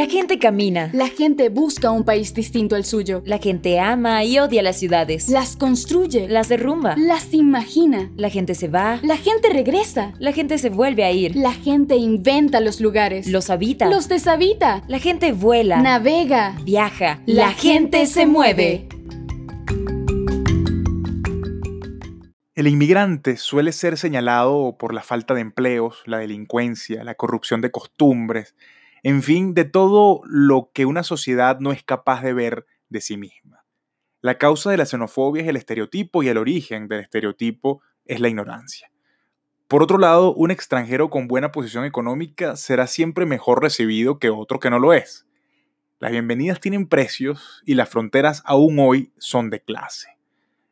La gente camina. La gente busca un país distinto al suyo. La gente ama y odia las ciudades. Las construye. Las derrumba. Las imagina. La gente se va. La gente regresa. La gente se vuelve a ir. La gente inventa los lugares. Los habita. Los deshabita. La gente vuela. Navega. Viaja. La, gente, se mueve. El inmigrante suele ser señalado por la falta de empleos, la delincuencia, la corrupción de costumbres, en fin, de todo lo que una sociedad no es capaz de ver de sí misma. La causa de la xenofobia es el estereotipo y el origen del estereotipo es la ignorancia. Por otro lado, un extranjero con buena posición económica será siempre mejor recibido que otro que no lo es. Las bienvenidas tienen precios y las fronteras aún hoy son de clase.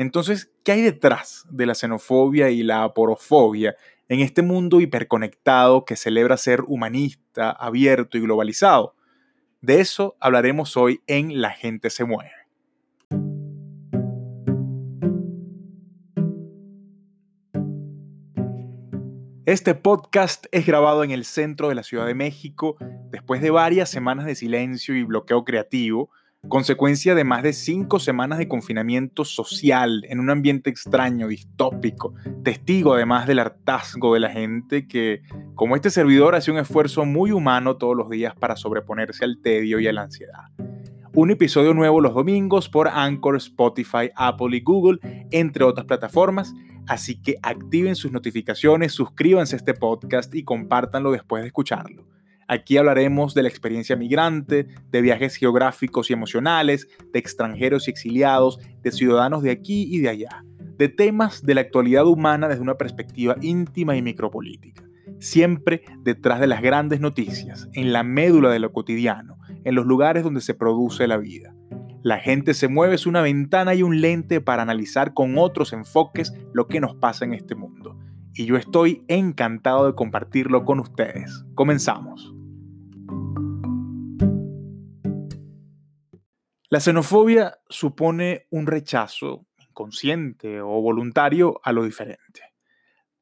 Entonces, ¿qué hay detrás de la xenofobia y la aporofobia en este mundo hiperconectado que celebra ser humanista, abierto y globalizado? De eso hablaremos hoy en La gente se mueve. Este podcast es grabado en el centro de la Ciudad de México después de varias semanas de silencio y bloqueo creativo consecuencia de más de cinco semanas de confinamiento social en un ambiente extraño, distópico, testigo además del hartazgo de la gente que, como este servidor, hace un esfuerzo muy humano todos los días para sobreponerse al tedio y a la ansiedad. Un episodio nuevo los domingos por Anchor, Spotify, Apple y Google, entre otras plataformas, así que activen sus notificaciones, suscríbanse a este podcast y compártanlo después de escucharlo. Aquí hablaremos de la experiencia migrante, de viajes geográficos y emocionales, de extranjeros y exiliados, de ciudadanos de aquí y de allá, de temas de la actualidad humana desde una perspectiva íntima y micropolítica. Siempre detrás de las grandes noticias, en la médula de lo cotidiano, en los lugares donde se produce la vida. La gente se mueve es una ventana y un lente para analizar con otros enfoques lo que nos pasa en este mundo. Y yo estoy encantado de compartirlo con ustedes. Comenzamos. La xenofobia supone un rechazo inconsciente o voluntario a lo diferente.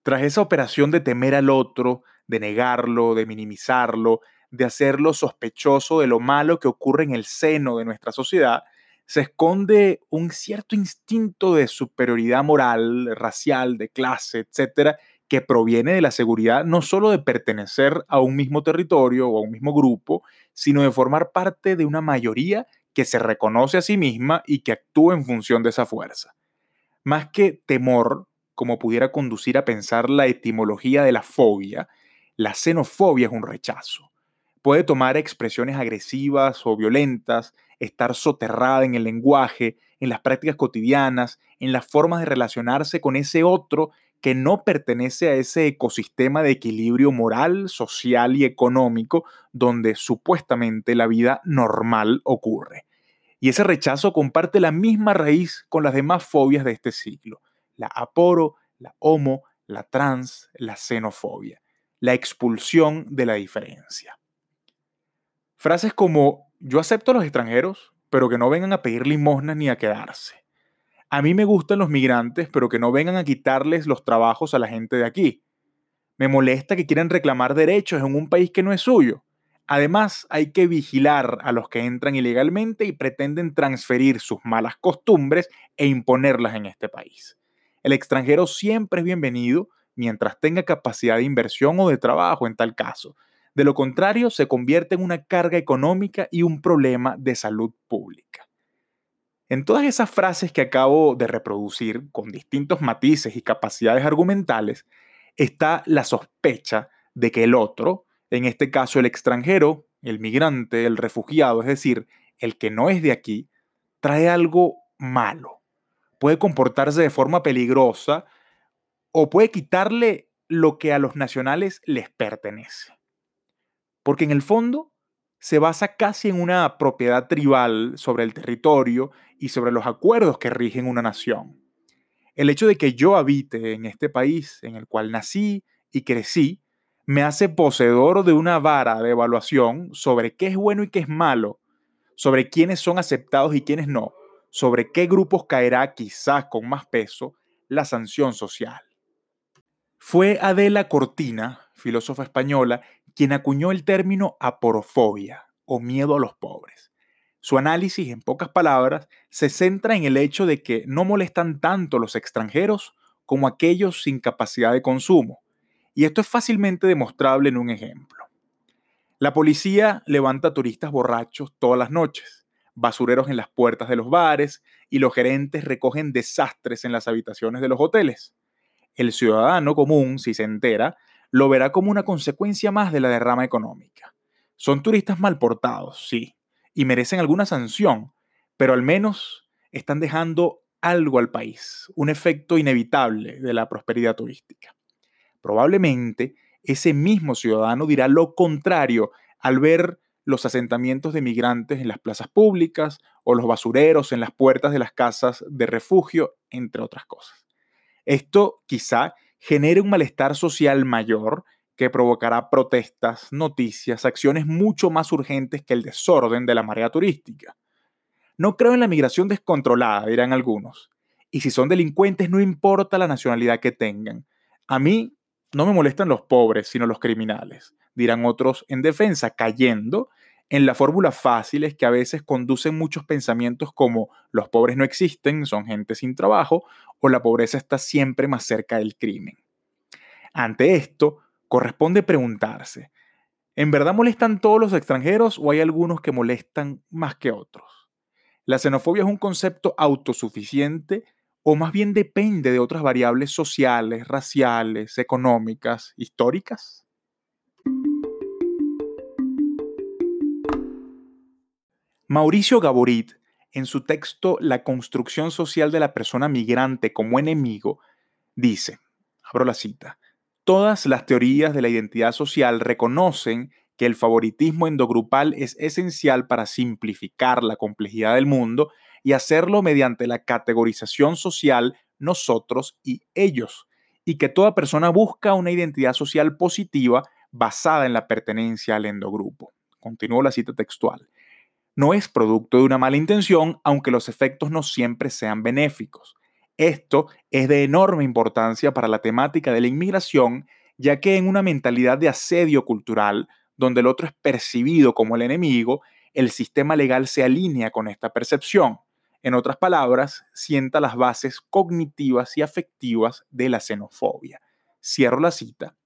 Tras esa operación de temer al otro, de negarlo, de minimizarlo, de hacerlo sospechoso de lo malo que ocurre en el seno de nuestra sociedad, se esconde un cierto instinto de superioridad moral, racial, de clase, etcétera, que proviene de la seguridad no solo de pertenecer a un mismo territorio o a un mismo grupo, sino de formar parte de una mayoría que se reconoce a sí misma y que actúa en función de esa fuerza. Más que temor, como pudiera conducir a pensar la etimología de la fobia, la xenofobia es un rechazo. Puede tomar expresiones agresivas o violentas, estar soterrada en el lenguaje, en las prácticas cotidianas, en las formas de relacionarse con ese otro que no pertenece a ese ecosistema de equilibrio moral, social y económico donde supuestamente la vida normal ocurre. Y ese rechazo comparte la misma raíz con las demás fobias de este siglo, la aporo, la homo, la trans, la xenofobia, la expulsión de la diferencia. Frases como yo acepto a los extranjeros, pero que no vengan a pedir limosnas ni a quedarse. A mí me gustan los migrantes, pero que no vengan a quitarles los trabajos a la gente de aquí. Me molesta que quieran reclamar derechos en un país que no es suyo. Además, hay que vigilar a los que entran ilegalmente y pretenden transferir sus malas costumbres e imponerlas en este país. El extranjero siempre es bienvenido mientras tenga capacidad de inversión o de trabajo en tal caso. De lo contrario, se convierte en una carga económica y un problema de salud pública. En todas esas frases que acabo de reproducir, con distintos matices y capacidades argumentales, está la sospecha de que el otro, en este caso el extranjero, el migrante, el refugiado, es decir, el que no es de aquí, trae algo malo. Puede comportarse de forma peligrosa o puede quitarle lo que a los nacionales les pertenece. Porque en el fondo se basa casi en una propiedad tribal sobre el territorio y sobre los acuerdos que rigen una nación. El hecho de que yo habite en este país en el cual nací y crecí me hace poseedor de una vara de evaluación sobre qué es bueno y qué es malo, sobre quiénes son aceptados y quiénes no, sobre qué grupos caerá quizás con más peso la sanción social. Fue Adela Cortina, filósofa española, quien acuñó el término aporofobia, o miedo a los pobres. Su análisis, en pocas palabras, se centra en el hecho de que no molestan tanto los extranjeros como aquellos sin capacidad de consumo. Y esto es fácilmente demostrable en un ejemplo. La policía levanta turistas borrachos todas las noches, basureros en las puertas de los bares y los gerentes recogen desastres en las habitaciones de los hoteles. El ciudadano común, si se entera, lo verá como una consecuencia más de la derrama económica. Son turistas mal portados, sí, y merecen alguna sanción, pero al menos están dejando algo al país, un efecto inevitable de la prosperidad turística. Probablemente ese mismo ciudadano dirá lo contrario al ver los asentamientos de migrantes en las plazas públicas o los basureros en las puertas de las casas de refugio, entre otras cosas. Esto quizá genere un malestar social mayor que provocará protestas, noticias, acciones mucho más urgentes que el desorden de la marea turística. No creo en la migración descontrolada, dirán algunos. Y si son delincuentes, no importa la nacionalidad que tengan. A mí no me molestan los pobres, sino los criminales, dirán otros en defensa, cayendo en la fórmula fáciles que a veces conducen muchos pensamientos como los pobres no existen, son gente sin trabajo, o la pobreza está siempre más cerca del crimen. Ante esto, corresponde preguntarse, ¿en verdad molestan todos los extranjeros o hay algunos que molestan más que otros? ¿La xenofobia es un concepto autosuficiente o más bien depende de otras variables sociales, raciales, económicas, históricas? Mauricio Gaborit, en su texto La construcción social de la persona migrante como enemigo, dice, abro la cita, todas las teorías de la identidad social reconocen que el favoritismo endogrupal es esencial para simplificar la complejidad del mundo y hacerlo mediante la categorización social nosotros y ellos, y que toda persona busca una identidad social positiva basada en la pertenencia al endogrupo. Continúo la cita textual. No es producto de una mala intención, aunque los efectos no siempre sean benéficos. Esto es de enorme importancia para la temática de la inmigración, ya que en una mentalidad de asedio cultural, donde el otro es percibido como el enemigo, el sistema legal se alinea con esta percepción. En otras palabras, sienta las bases cognitivas y afectivas de la xenofobia. Cierro la cita.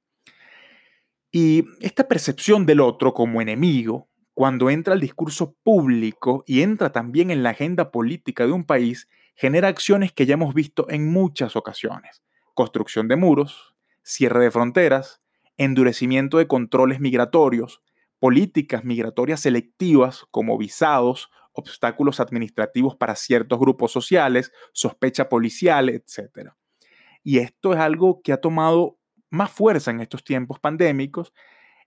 Y esta percepción del otro como enemigo, cuando entra al discurso público y entra también en la agenda política de un país, genera acciones que ya hemos visto en muchas ocasiones. Construcción de muros, cierre de fronteras, endurecimiento de controles migratorios, políticas migratorias selectivas como visados, obstáculos administrativos para ciertos grupos sociales, sospecha policial, etc. Y esto es algo que ha tomado más fuerza en estos tiempos pandémicos,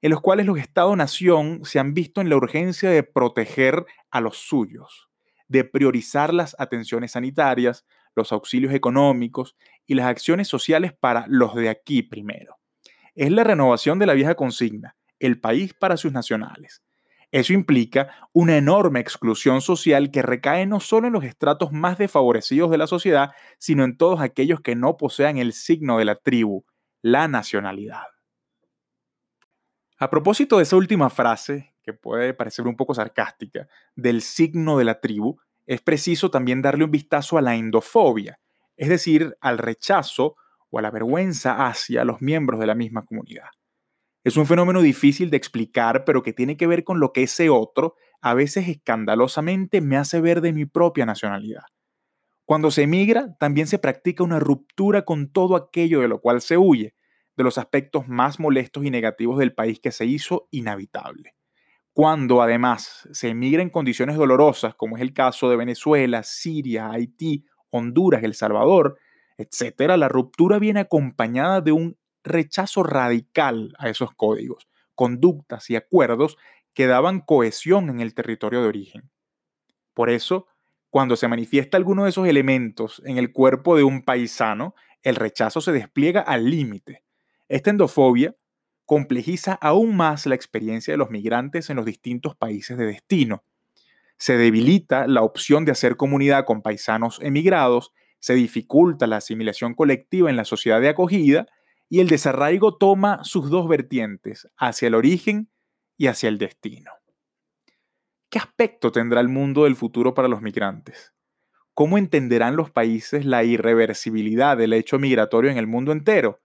en los cuales los Estados-nación se han visto en la urgencia de proteger a los suyos, de priorizar las atenciones sanitarias, los auxilios económicos y las acciones sociales para los de aquí primero es la renovación de la vieja consigna, el país para sus nacionales. Eso implica una enorme exclusión social que recae no solo en los estratos más desfavorecidos de la sociedad, sino en todos aquellos que no posean el signo de la tribu, la nacionalidad. A propósito de esa última frase, que puede parecer un poco sarcástica, del signo de la tribu, es preciso también darle un vistazo a la endofobia, es decir, al rechazo o a la vergüenza hacia los miembros de la misma comunidad. Es un fenómeno difícil de explicar, pero que tiene que ver con lo que ese otro, a veces escandalosamente, me hace ver de mi propia nacionalidad. Cuando se emigra, también se practica una ruptura con todo aquello de lo cual se huye, de los aspectos más molestos y negativos del país que se hizo inhabitable. Cuando además se emigra en condiciones dolorosas, como es el caso de Venezuela, Siria, Haití, Honduras, El Salvador, etcétera, la ruptura viene acompañada de un rechazo radical a esos códigos, conductas y acuerdos que daban cohesión en el territorio de origen. Por eso, cuando se manifiesta alguno de esos elementos en el cuerpo de un paisano, el rechazo se despliega al límite. Esta endofobia complejiza aún más la experiencia de los migrantes en los distintos países de destino. Se debilita la opción de hacer comunidad con paisanos emigrados se dificulta la asimilación colectiva en la sociedad de acogida y el desarraigo toma sus dos vertientes, hacia el origen y hacia el destino. ¿Qué aspecto tendrá el mundo del futuro para los migrantes? ¿Cómo entenderán los países la irreversibilidad del hecho migratorio en el mundo entero?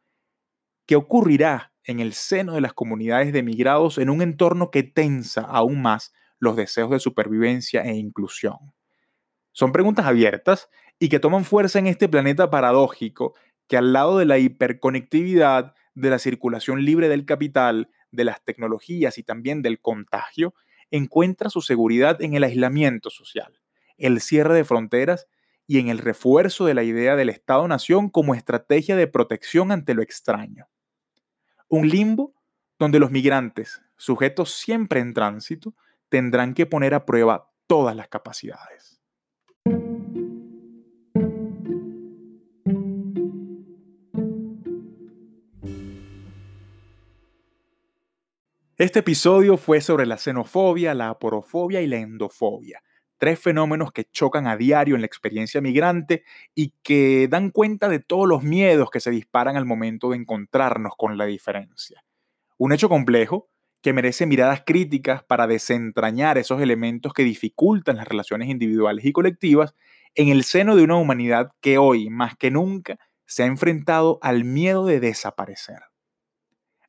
¿Qué ocurrirá en el seno de las comunidades de migrados en un entorno que tensa aún más los deseos de supervivencia e inclusión? Son preguntas abiertas y que toman fuerza en este planeta paradójico que al lado de la hiperconectividad, de la circulación libre del capital, de las tecnologías y también del contagio, encuentra su seguridad en el aislamiento social el cierre de fronteras y en el refuerzo de la idea del Estado-Nación como estrategia de protección ante lo extraño. Un limbo donde los migrantes, sujetos siempre en tránsito, tendrán que poner a prueba todas las capacidades. Este episodio fue sobre la xenofobia, la aporofobia y la endofobia tres fenómenos que chocan a diario en la experiencia migrante y que dan cuenta de todos los miedos que se disparan al momento de encontrarnos con la diferencia. Un hecho complejo que merece miradas críticas para desentrañar esos elementos que dificultan las relaciones individuales y colectivas en el seno de una humanidad que hoy, más que nunca, se ha enfrentado al miedo de desaparecer.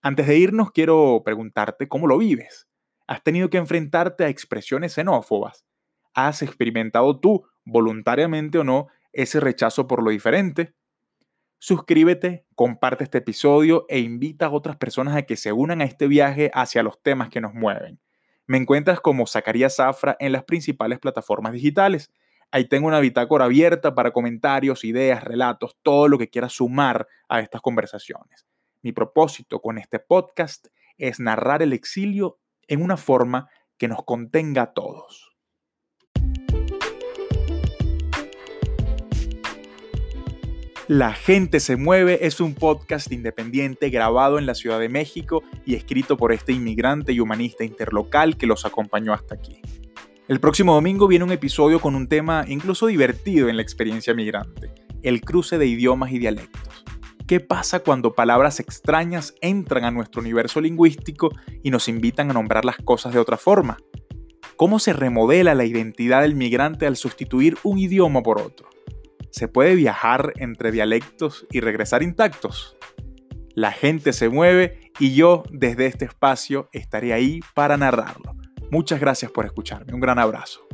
Antes de irnos, quiero preguntarte cómo lo vives. ¿Has tenido que enfrentarte a expresiones xenófobas? ¿Has experimentado tú, voluntariamente o no, ese rechazo por lo diferente? Suscríbete, comparte este episodio e invita a otras personas a que se unan a este viaje hacia los temas que nos mueven. Me encuentras como Zacarías Zafra en las principales plataformas digitales. Ahí tengo una bitácora abierta para comentarios, ideas, relatos, todo lo que quieras sumar a estas conversaciones. Mi propósito con este podcast es narrar el exilio en una forma que nos contenga a todos. La gente se mueve es un podcast independiente grabado en la Ciudad de México y escrito por este inmigrante y humanista interlocal que los acompañó hasta aquí. El próximo domingo viene un episodio con un tema incluso divertido en la experiencia migrante, el cruce de idiomas y dialectos. ¿Qué pasa cuando palabras extrañas entran a nuestro universo lingüístico y nos invitan a nombrar las cosas de otra forma? ¿Cómo se remodela la identidad del migrante al sustituir un idioma por otro? ¿Se puede viajar entre dialectos y regresar intactos? La gente se mueve y yo desde este espacio estaré ahí para narrarlo. Muchas gracias por escucharme. Un gran abrazo.